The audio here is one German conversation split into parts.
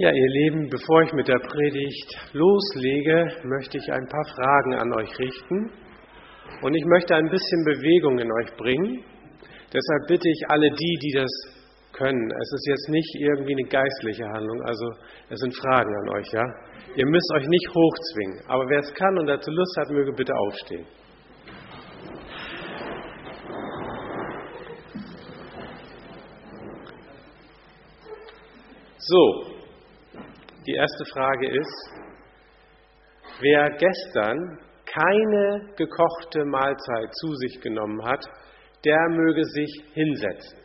Ja, ihr Lieben, bevor ich mit der Predigt loslege, möchte ich ein paar Fragen an euch richten. Und ich möchte ein bisschen Bewegung in euch bringen. Deshalb bitte ich alle die, die das können. Es ist jetzt nicht irgendwie eine geistliche Handlung, also es sind Fragen an euch, ja. Ihr müsst euch nicht hochzwingen, aber wer es kann und dazu Lust hat, möge bitte aufstehen. So, die erste Frage ist, wer gestern keine gekochte Mahlzeit zu sich genommen hat, der möge sich hinsetzen.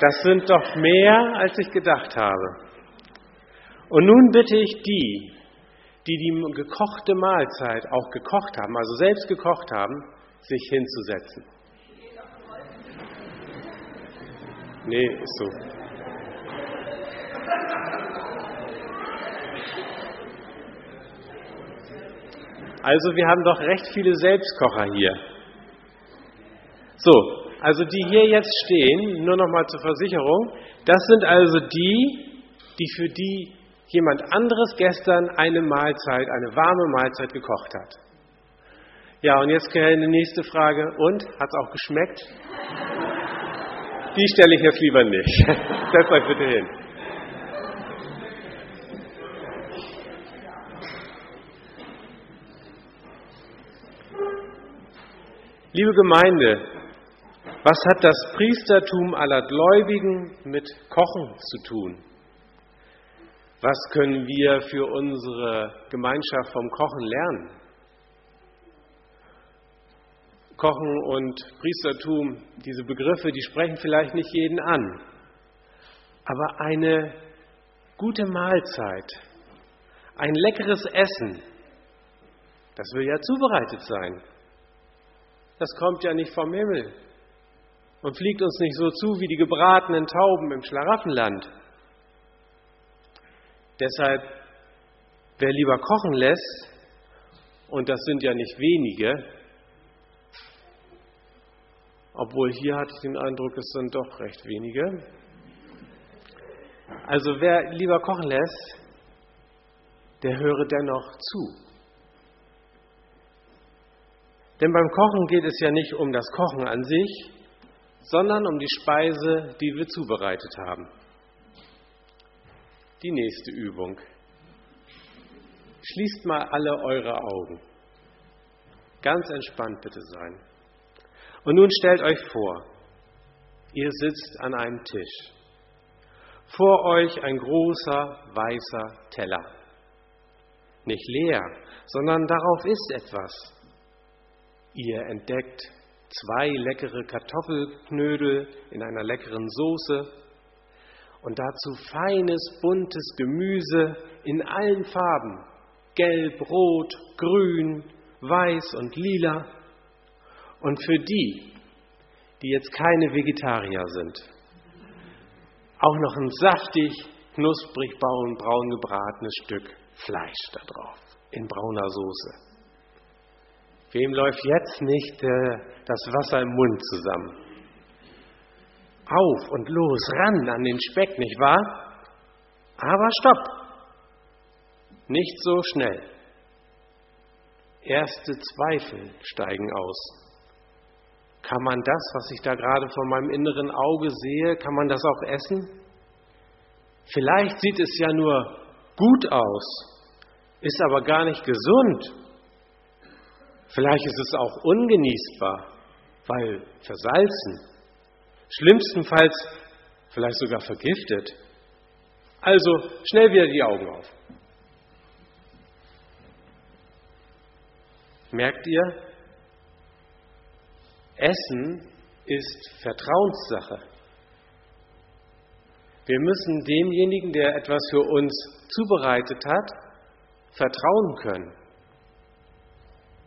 Das sind doch mehr, als ich gedacht habe. Und nun bitte ich die, die die gekochte Mahlzeit auch gekocht haben, also selbst gekocht haben, sich hinzusetzen. Nee, ist so. Also wir haben doch recht viele Selbstkocher hier. So, also die hier jetzt stehen, nur noch mal zur Versicherung, das sind also die, die für die jemand anderes gestern eine Mahlzeit, eine warme Mahlzeit gekocht hat. Ja, und jetzt die nächste Frage. Und? Hat es auch geschmeckt? Die stelle ich jetzt lieber nicht. Setzt euch bitte hin. Liebe Gemeinde, was hat das Priestertum aller Gläubigen mit Kochen zu tun? Was können wir für unsere Gemeinschaft vom Kochen lernen? Kochen und Priestertum, diese Begriffe, die sprechen vielleicht nicht jeden an. Aber eine gute Mahlzeit, ein leckeres Essen, das will ja zubereitet sein. Das kommt ja nicht vom Himmel und fliegt uns nicht so zu wie die gebratenen Tauben im Schlaraffenland. Deshalb, wer lieber kochen lässt, und das sind ja nicht wenige, obwohl hier hatte ich den Eindruck, es sind doch recht wenige. Also wer lieber kochen lässt, der höre dennoch zu. Denn beim Kochen geht es ja nicht um das Kochen an sich, sondern um die Speise, die wir zubereitet haben. Die nächste Übung. Schließt mal alle eure Augen. Ganz entspannt bitte sein. Und nun stellt euch vor, ihr sitzt an einem Tisch. Vor euch ein großer weißer Teller. Nicht leer, sondern darauf ist etwas. Ihr entdeckt zwei leckere Kartoffelknödel in einer leckeren Soße und dazu feines, buntes Gemüse in allen Farben. Gelb, rot, grün, weiß und lila. Und für die, die jetzt keine Vegetarier sind, auch noch ein saftig, knusprig braun, braun gebratenes Stück Fleisch da drauf, in brauner Soße. Wem läuft jetzt nicht äh, das Wasser im Mund zusammen? Auf und los, ran an den Speck, nicht wahr? Aber stopp! Nicht so schnell. Erste Zweifel steigen aus. Kann man das, was ich da gerade vor meinem inneren Auge sehe, kann man das auch essen? Vielleicht sieht es ja nur gut aus, ist aber gar nicht gesund. Vielleicht ist es auch ungenießbar, weil versalzen. Schlimmstenfalls vielleicht sogar vergiftet. Also schnell wieder die Augen auf. Merkt ihr, Essen ist Vertrauenssache. Wir müssen demjenigen, der etwas für uns zubereitet hat, vertrauen können.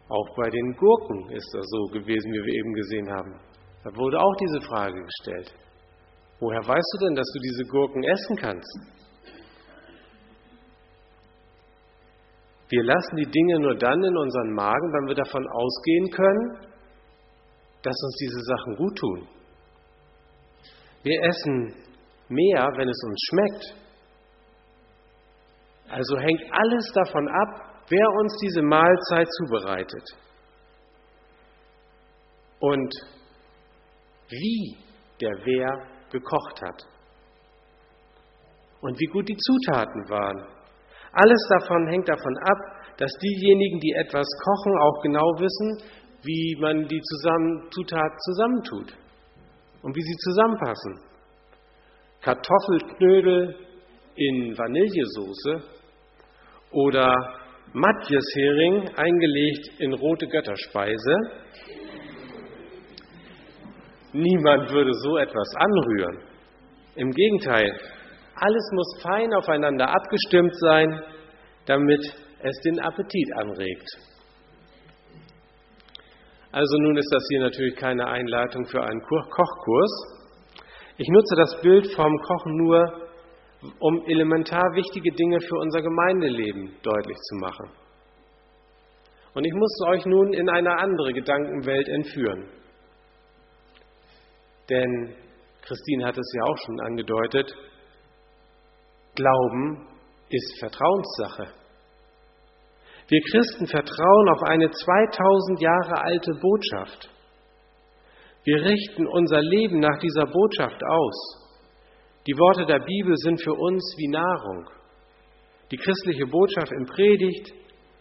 Auch bei den Gurken ist das so gewesen, wie wir eben gesehen haben. Da wurde auch diese Frage gestellt. Woher weißt du denn, dass du diese Gurken essen kannst? Wir lassen die Dinge nur dann in unseren Magen, wenn wir davon ausgehen können, dass uns diese Sachen gut tun. Wir essen mehr, wenn es uns schmeckt. Also hängt alles davon ab, wer uns diese Mahlzeit zubereitet. Und wie der wer gekocht hat. Und wie gut die Zutaten waren. Alles davon hängt davon ab, dass diejenigen, die etwas kochen, auch genau wissen, wie man die zusammen, Zutaten zusammentut und wie sie zusammenpassen. Kartoffelknödel in Vanillesoße oder Matjeshering eingelegt in rote Götterspeise. Niemand würde so etwas anrühren. Im Gegenteil, alles muss fein aufeinander abgestimmt sein, damit es den Appetit anregt. Also nun ist das hier natürlich keine Einleitung für einen Kochkurs. Ich nutze das Bild vom Kochen nur, um elementar wichtige Dinge für unser Gemeindeleben deutlich zu machen. Und ich muss euch nun in eine andere Gedankenwelt entführen. Denn Christine hat es ja auch schon angedeutet, Glauben ist Vertrauenssache. Wir Christen vertrauen auf eine 2000 Jahre alte Botschaft. Wir richten unser Leben nach dieser Botschaft aus. Die Worte der Bibel sind für uns wie Nahrung. Die christliche Botschaft im Predigt,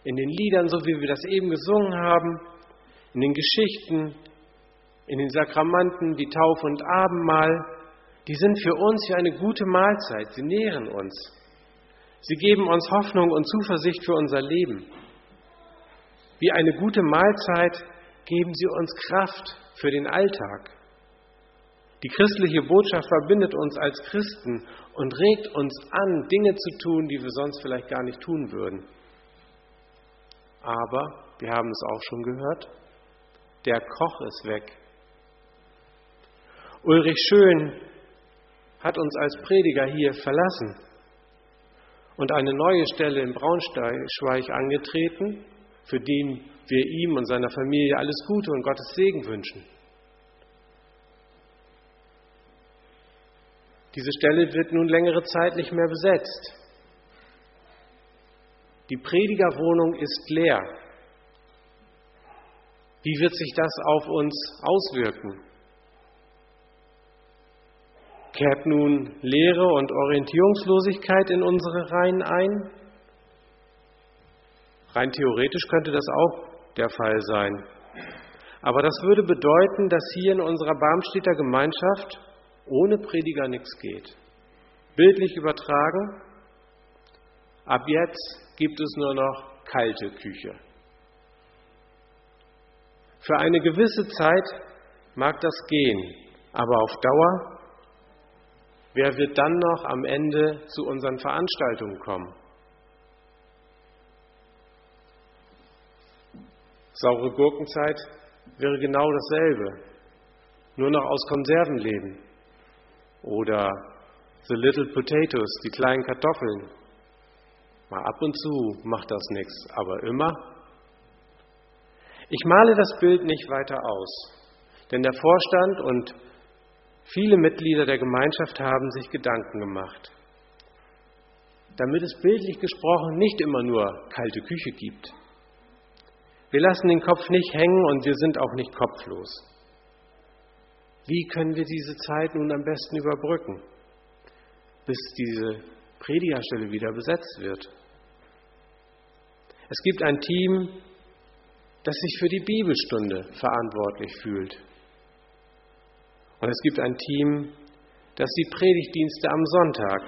in den Liedern, so wie wir das eben gesungen haben, in den Geschichten, in den Sakramenten, die Taufe und Abendmahl, die sind für uns wie eine gute Mahlzeit. Sie nähren uns. Sie geben uns Hoffnung und Zuversicht für unser Leben. Wie eine gute Mahlzeit geben sie uns Kraft für den Alltag. Die christliche Botschaft verbindet uns als Christen und regt uns an, Dinge zu tun, die wir sonst vielleicht gar nicht tun würden. Aber, wir haben es auch schon gehört, der Koch ist weg. Ulrich Schön hat uns als Prediger hier verlassen und eine neue Stelle in Braunschweig angetreten, für den wir ihm und seiner Familie alles Gute und Gottes Segen wünschen. Diese Stelle wird nun längere Zeit nicht mehr besetzt. Die Predigerwohnung ist leer. Wie wird sich das auf uns auswirken? Kehrt nun Leere und Orientierungslosigkeit in unsere Reihen ein? Rein theoretisch könnte das auch der Fall sein. Aber das würde bedeuten, dass hier in unserer Barmstädter Gemeinschaft ohne Prediger nichts geht. Bildlich übertragen, ab jetzt gibt es nur noch kalte Küche. Für eine gewisse Zeit mag das gehen, aber auf Dauer Wer wird dann noch am Ende zu unseren Veranstaltungen kommen? Saure Gurkenzeit wäre genau dasselbe, nur noch aus Konserven leben. Oder The Little Potatoes, die kleinen Kartoffeln. Mal ab und zu macht das nichts, aber immer. Ich male das Bild nicht weiter aus, denn der Vorstand und Viele Mitglieder der Gemeinschaft haben sich Gedanken gemacht, damit es bildlich gesprochen nicht immer nur kalte Küche gibt. Wir lassen den Kopf nicht hängen und wir sind auch nicht kopflos. Wie können wir diese Zeit nun am besten überbrücken, bis diese Predigerstelle wieder besetzt wird? Es gibt ein Team, das sich für die Bibelstunde verantwortlich fühlt. Und es gibt ein Team, das die Predigtdienste am Sonntag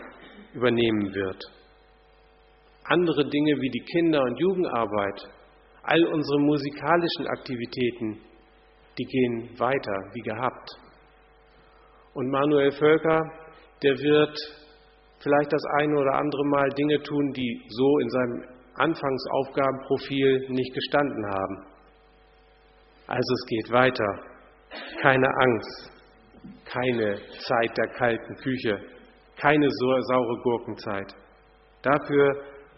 übernehmen wird. Andere Dinge wie die Kinder- und Jugendarbeit, all unsere musikalischen Aktivitäten, die gehen weiter wie gehabt. Und Manuel Völker, der wird vielleicht das eine oder andere Mal Dinge tun, die so in seinem Anfangsaufgabenprofil nicht gestanden haben. Also es geht weiter. Keine Angst keine Zeit der kalten Küche, keine saure Gurkenzeit. Dafür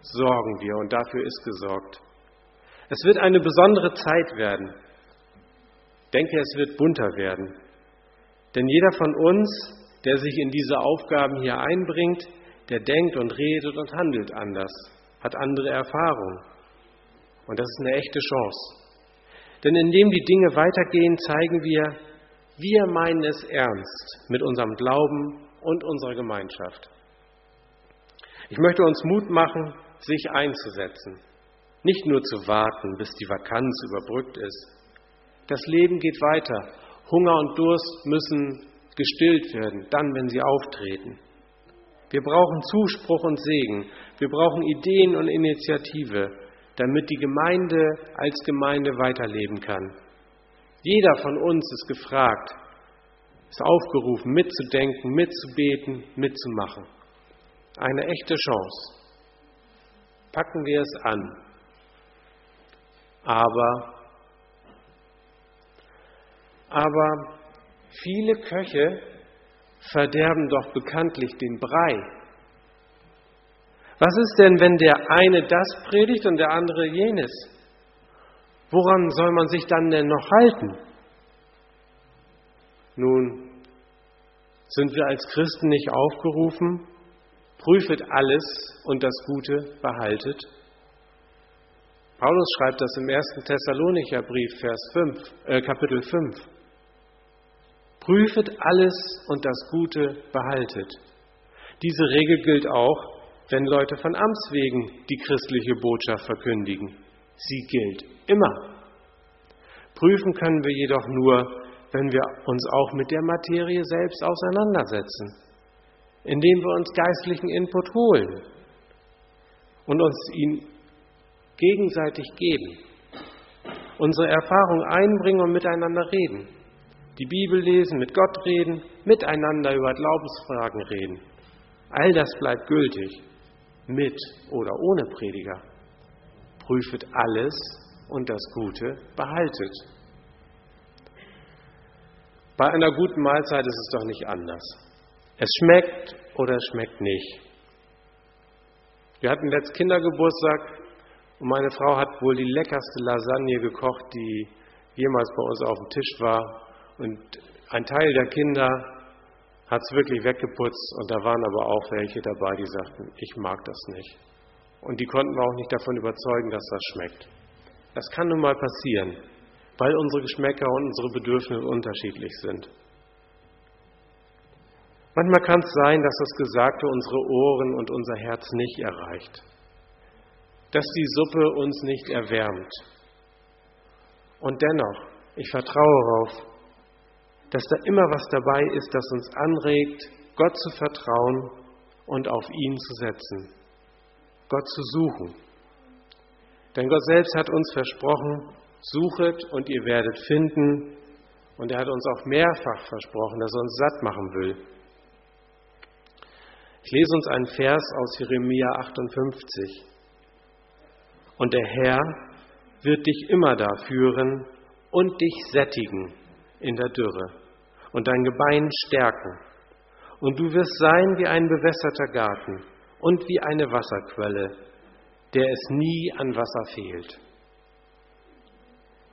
sorgen wir und dafür ist gesorgt. Es wird eine besondere Zeit werden. Ich denke, es wird bunter werden. Denn jeder von uns der sich in diese Aufgaben hier einbringt, der denkt und redet und handelt anders, hat andere Erfahrungen. Und das ist eine echte Chance. Denn indem die Dinge weitergehen, zeigen wir, wir meinen es ernst mit unserem Glauben und unserer Gemeinschaft. Ich möchte uns Mut machen, sich einzusetzen, nicht nur zu warten, bis die Vakanz überbrückt ist. Das Leben geht weiter. Hunger und Durst müssen gestillt werden, dann, wenn sie auftreten. Wir brauchen Zuspruch und Segen. Wir brauchen Ideen und Initiative, damit die Gemeinde als Gemeinde weiterleben kann. Jeder von uns ist gefragt, ist aufgerufen, mitzudenken, mitzubeten, mitzumachen. Eine echte Chance. Packen wir es an. Aber, aber viele Köche verderben doch bekanntlich den Brei. Was ist denn, wenn der eine das predigt und der andere jenes? Woran soll man sich dann denn noch halten? Nun, sind wir als Christen nicht aufgerufen, prüfet alles und das Gute behaltet? Paulus schreibt das im 1. Thessalonicher Brief, Vers 5, äh, Kapitel 5. Prüfet alles und das Gute behaltet. Diese Regel gilt auch, wenn Leute von Amts wegen die christliche Botschaft verkündigen. Sie gilt immer. Prüfen können wir jedoch nur, wenn wir uns auch mit der Materie selbst auseinandersetzen, indem wir uns geistlichen Input holen und uns ihn gegenseitig geben, unsere Erfahrung einbringen und miteinander reden die Bibel lesen, mit Gott reden, miteinander über Glaubensfragen reden. All das bleibt gültig, mit oder ohne Prediger. Prüfet alles und das Gute behaltet. Bei einer guten Mahlzeit ist es doch nicht anders. Es schmeckt oder es schmeckt nicht. Wir hatten letzt Kindergeburtstag und meine Frau hat wohl die leckerste Lasagne gekocht, die jemals bei uns auf dem Tisch war. Und ein Teil der Kinder hat es wirklich weggeputzt und da waren aber auch welche dabei, die sagten, ich mag das nicht. Und die konnten wir auch nicht davon überzeugen, dass das schmeckt. Das kann nun mal passieren, weil unsere Geschmäcker und unsere Bedürfnisse unterschiedlich sind. Manchmal kann es sein, dass das Gesagte unsere Ohren und unser Herz nicht erreicht, dass die Suppe uns nicht erwärmt. Und dennoch, ich vertraue darauf, dass da immer was dabei ist, das uns anregt, Gott zu vertrauen und auf ihn zu setzen, Gott zu suchen. Denn Gott selbst hat uns versprochen, suchet und ihr werdet finden. Und er hat uns auch mehrfach versprochen, dass er uns satt machen will. Ich lese uns einen Vers aus Jeremia 58. Und der Herr wird dich immer da führen und dich sättigen in der Dürre und dein Gebein stärken. Und du wirst sein wie ein bewässerter Garten und wie eine Wasserquelle, der es nie an Wasser fehlt.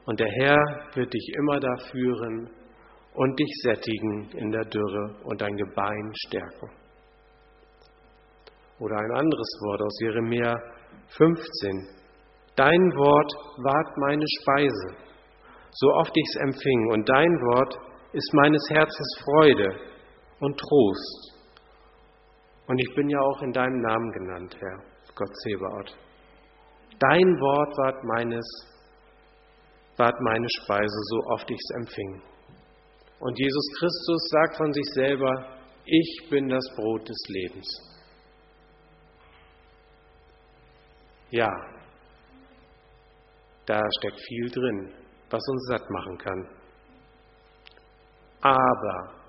Und der Herr wird dich immer da führen und dich sättigen in der Dürre und dein Gebein stärken. Oder ein anderes Wort aus Jeremia 15. Dein Wort ward meine Speise, so oft ich es empfing, und dein Wort ist meines Herzens Freude und Trost. Und ich bin ja auch in deinem Namen genannt, Herr, Gott Zebaoth. Dein Wort ward meines, ward meine Speise, so oft ich es empfing. Und Jesus Christus sagt von sich selber, ich bin das Brot des Lebens. Ja, da steckt viel drin, was uns satt machen kann. Aber,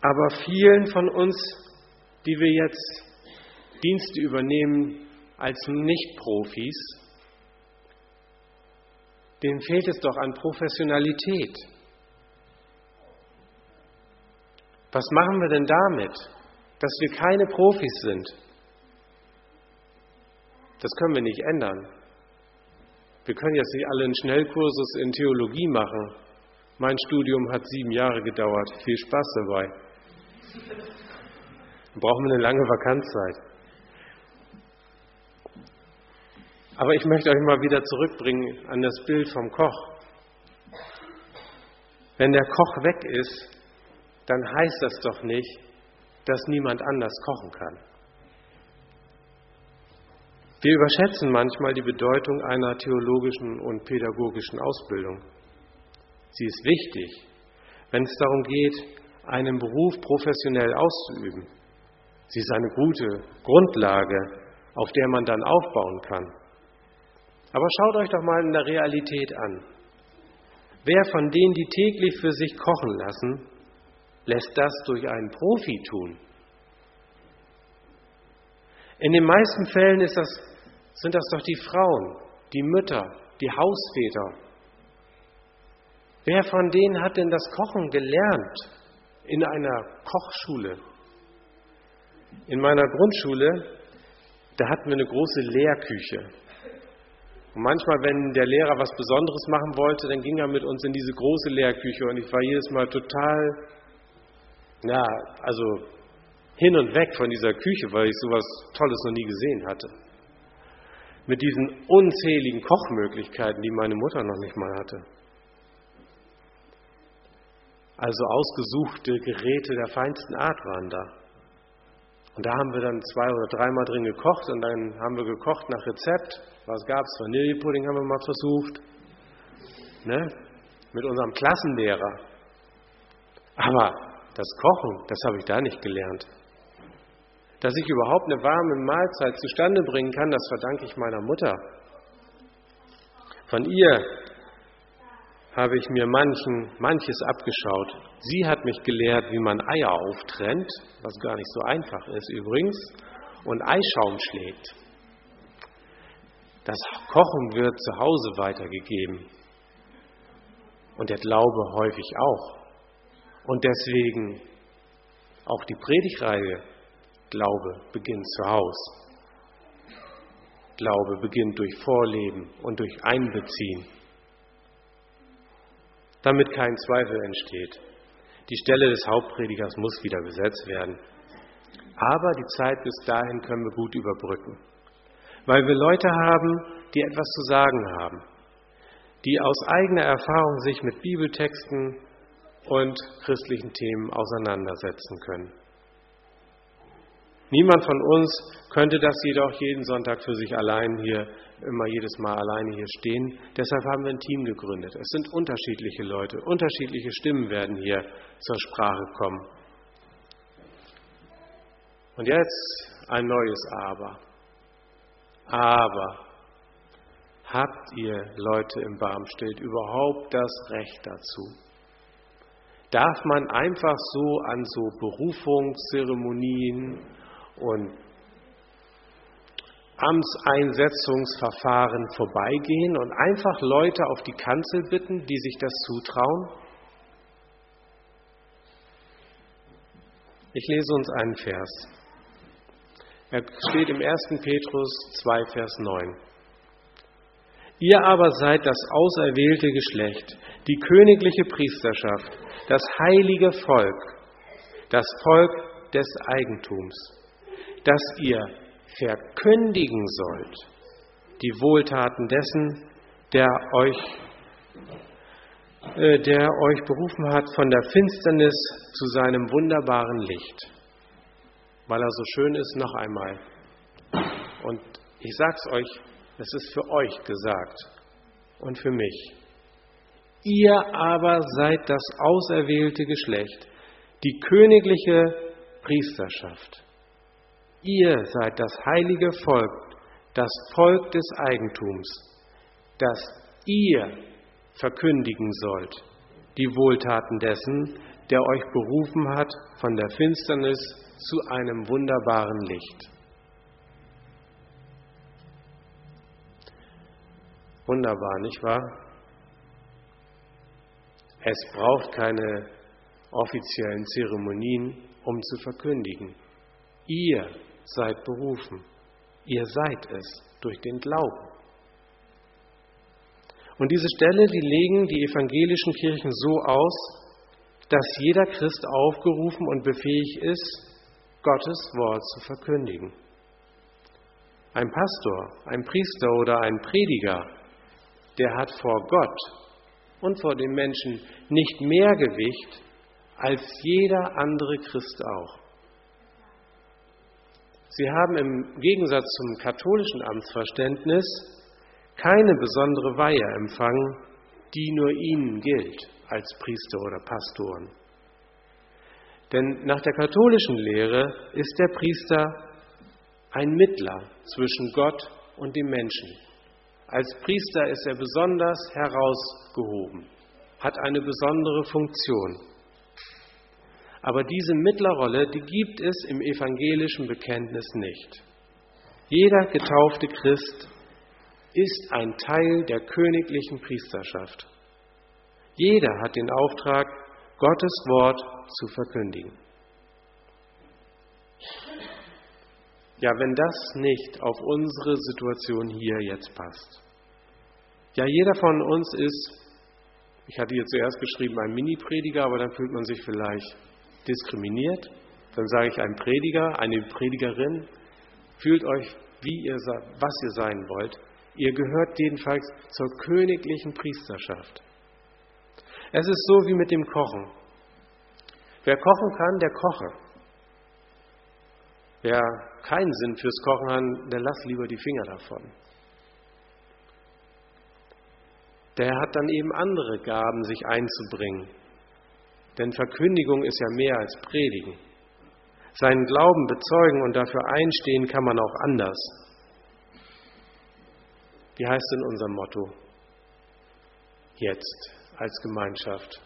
aber vielen von uns, die wir jetzt Dienste übernehmen als Nicht-Profis, denen fehlt es doch an Professionalität. Was machen wir denn damit, dass wir keine Profis sind? Das können wir nicht ändern. Wir können jetzt nicht alle einen Schnellkursus in Theologie machen Mein Studium hat sieben Jahre gedauert. Viel Spaß dabei. Dann brauchen wir eine lange Vakanzzeit. Aber ich möchte euch mal wieder zurückbringen an das Bild vom Koch. Wenn der Koch weg ist, dann heißt das doch nicht, dass niemand anders kochen kann. Wir überschätzen manchmal die Bedeutung einer theologischen und pädagogischen Ausbildung. Sie ist wichtig, wenn es darum geht, einen Beruf professionell auszuüben. Sie ist eine gute Grundlage, auf der man dann aufbauen kann. Aber schaut euch doch mal in der Realität an. Wer von denen, die täglich für sich kochen lassen, lässt das durch einen Profi tun? In den meisten Fällen das, sind das doch die Frauen, die Mütter, die Hausväter. Wer von denen hat denn das Kochen gelernt in einer Kochschule? In meiner Grundschule, da hatten wir eine große Lehrküche. Und manchmal, wenn der Lehrer was Besonderes machen wollte, dann ging er mit uns in diese große Lehrküche und ich war jedes Mal total, ja, also hin und weg von dieser Küche, weil ich sowas Tolles noch nie gesehen hatte. Mit diesen unzähligen Kochmöglichkeiten, die meine Mutter noch nicht mal hatte. Also ausgesuchte Geräte der feinsten Art waren da. Und da haben wir dann zwei oder dreimal drin gekocht und dann haben wir gekocht nach Rezept. Was gab es? Vanillepudding haben wir mal versucht. Ne? Mit unserem Klassenlehrer. Aber das Kochen, das habe ich da nicht gelernt. Dass ich überhaupt eine warme Mahlzeit zustande bringen kann, das verdanke ich meiner Mutter. Von ihr habe ich mir manchen, manches abgeschaut. Sie hat mich gelehrt, wie man Eier auftrennt, was gar nicht so einfach ist übrigens, und Eischaum schlägt. Das Kochen wird zu Hause weitergegeben und der Glaube häufig auch. Und deswegen auch die Predigreihe Glaube beginnt zu Hause. Glaube beginnt durch Vorleben und durch Einbeziehen damit kein Zweifel entsteht. Die Stelle des Hauptpredigers muss wieder besetzt werden. Aber die Zeit bis dahin können wir gut überbrücken, weil wir Leute haben, die etwas zu sagen haben, die aus eigener Erfahrung sich mit Bibeltexten und christlichen Themen auseinandersetzen können. Niemand von uns könnte das jedoch jeden Sonntag für sich allein hier, immer jedes Mal alleine hier stehen. Deshalb haben wir ein Team gegründet. Es sind unterschiedliche Leute, unterschiedliche Stimmen werden hier zur Sprache kommen. Und jetzt ein neues Aber. Aber habt ihr Leute im Barmstedt überhaupt das Recht dazu? Darf man einfach so an so Berufungszeremonien und Amtseinsetzungsverfahren vorbeigehen und einfach Leute auf die Kanzel bitten, die sich das zutrauen? Ich lese uns einen Vers. Er steht im 1. Petrus 2, Vers 9. Ihr aber seid das auserwählte Geschlecht, die königliche Priesterschaft, das heilige Volk, das Volk des Eigentums dass ihr verkündigen sollt die Wohltaten dessen, der euch, äh, der euch berufen hat von der Finsternis zu seinem wunderbaren Licht. Weil er so schön ist, noch einmal. Und ich sag's euch, es ist für euch gesagt und für mich. Ihr aber seid das auserwählte Geschlecht, die königliche Priesterschaft Ihr seid das heilige Volk, das Volk des Eigentums, das ihr verkündigen sollt, die Wohltaten dessen, der euch berufen hat von der Finsternis zu einem wunderbaren Licht. Wunderbar, nicht wahr? Es braucht keine offiziellen Zeremonien, um zu verkündigen. Ihr seid berufen. Ihr seid es durch den Glauben. Und diese Stelle, die legen die evangelischen Kirchen so aus, dass jeder Christ aufgerufen und befähigt ist, Gottes Wort zu verkündigen. Ein Pastor, ein Priester oder ein Prediger, der hat vor Gott und vor den Menschen nicht mehr Gewicht als jeder andere Christ auch. Sie haben im Gegensatz zum katholischen Amtsverständnis keine besondere Weihe empfangen, die nur ihnen gilt als Priester oder Pastoren. Denn nach der katholischen Lehre ist der Priester ein Mittler zwischen Gott und dem Menschen. Als Priester ist er besonders herausgehoben, hat eine besondere Funktion. Aber diese Mittlerrolle, die gibt es im evangelischen Bekenntnis nicht. Jeder getaufte Christ ist ein Teil der königlichen Priesterschaft. Jeder hat den Auftrag, Gottes Wort zu verkündigen. Ja, wenn das nicht auf unsere Situation hier jetzt passt. Ja, jeder von uns ist, ich hatte hier zuerst geschrieben, ein Mini-Prediger, aber dann fühlt man sich vielleicht diskriminiert. Dann sage ich ein Prediger, eine Predigerin. Fühlt euch, wie ihr, was ihr sein wollt. Ihr gehört jedenfalls zur königlichen Priesterschaft. Es ist so wie mit dem Kochen. Wer kochen kann, der koche. Wer keinen Sinn fürs Kochen hat, der lass lieber die Finger davon. Der hat dann eben andere Gaben, sich einzubringen. Denn Verkündigung ist ja mehr als Predigen. Seinen Glauben bezeugen und dafür einstehen kann man auch anders. Wie heißt denn unser Motto? Jetzt als Gemeinschaft.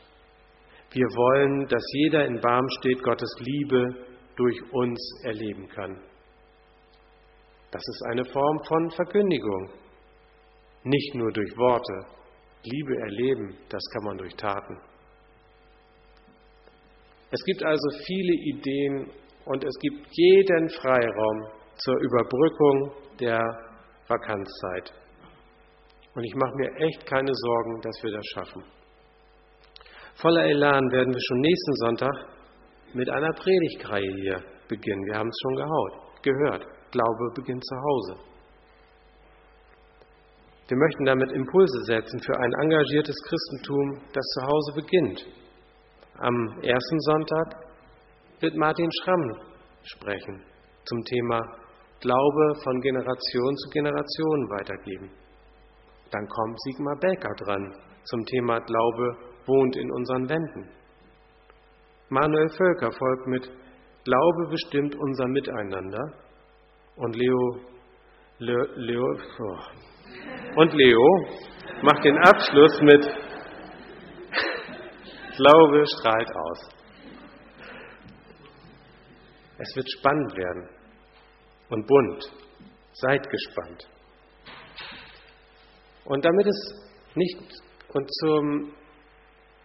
Wir wollen, dass jeder in Barmstedt Gottes Liebe durch uns erleben kann. Das ist eine Form von Verkündigung. Nicht nur durch Worte. Liebe erleben, das kann man durch Taten. Es gibt also viele Ideen und es gibt jeden Freiraum zur Überbrückung der Vakanzzeit. Und ich mache mir echt keine Sorgen, dass wir das schaffen. Voller Elan werden wir schon nächsten Sonntag mit einer Predigtreihe hier beginnen. Wir haben es schon gehaut, gehört. Glaube beginnt zu Hause. Wir möchten damit Impulse setzen für ein engagiertes Christentum, das zu Hause beginnt. Am ersten Sonntag wird Martin Schramm sprechen zum Thema Glaube von Generation zu Generation weitergeben. Dann kommt Sigmar Becker dran zum Thema Glaube wohnt in unseren Wänden. Manuel Völker folgt mit Glaube bestimmt unser Miteinander und Leo, Leo, Leo oh. und Leo macht den Abschluss mit Glaube strahlt aus. Es wird spannend werden und bunt. Seid gespannt. Und damit es nicht und zum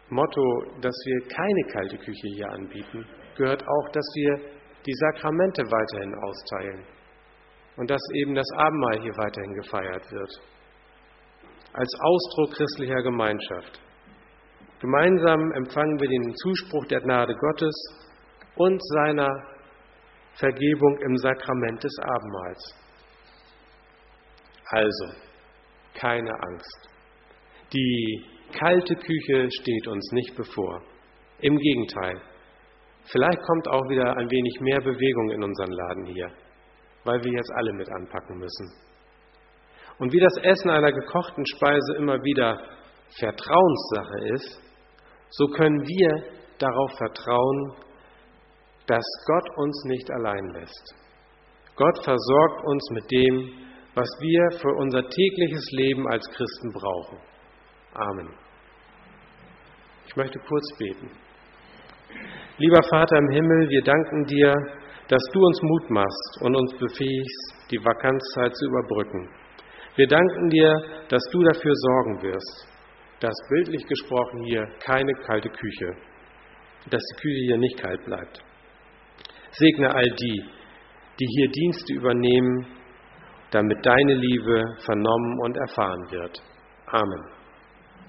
Motto, dass wir keine kalte Küche hier anbieten, gehört auch, dass wir die Sakramente weiterhin austeilen und dass eben das Abendmahl hier weiterhin gefeiert wird. Als Ausdruck christlicher Gemeinschaft. Gemeinsam empfangen wir den Zuspruch der Gnade Gottes und seiner Vergebung im Sakrament des Abendmahls. Also, keine Angst. Die kalte Küche steht uns nicht bevor. Im Gegenteil. Vielleicht kommt auch wieder ein wenig mehr Bewegung in unseren Laden hier, weil wir jetzt alle mit anpacken müssen. Und wie das Essen einer gekochten Speise immer wieder Vertrauenssache ist, so können wir darauf vertrauen, dass Gott uns nicht allein lässt. Gott versorgt uns mit dem, was wir für unser tägliches Leben als Christen brauchen. Amen. Ich möchte kurz beten. Lieber Vater im Himmel, wir danken dir, dass du uns Mut machst und uns befähigst, die Vakanzzeit zu überbrücken. Wir danken dir, dass du dafür sorgen wirst, dass bildlich gesprochen hier keine kalte Küche, dass die Küche hier nicht kalt bleibt. Segne all die, die hier Dienste übernehmen, damit deine Liebe vernommen und erfahren wird. Amen.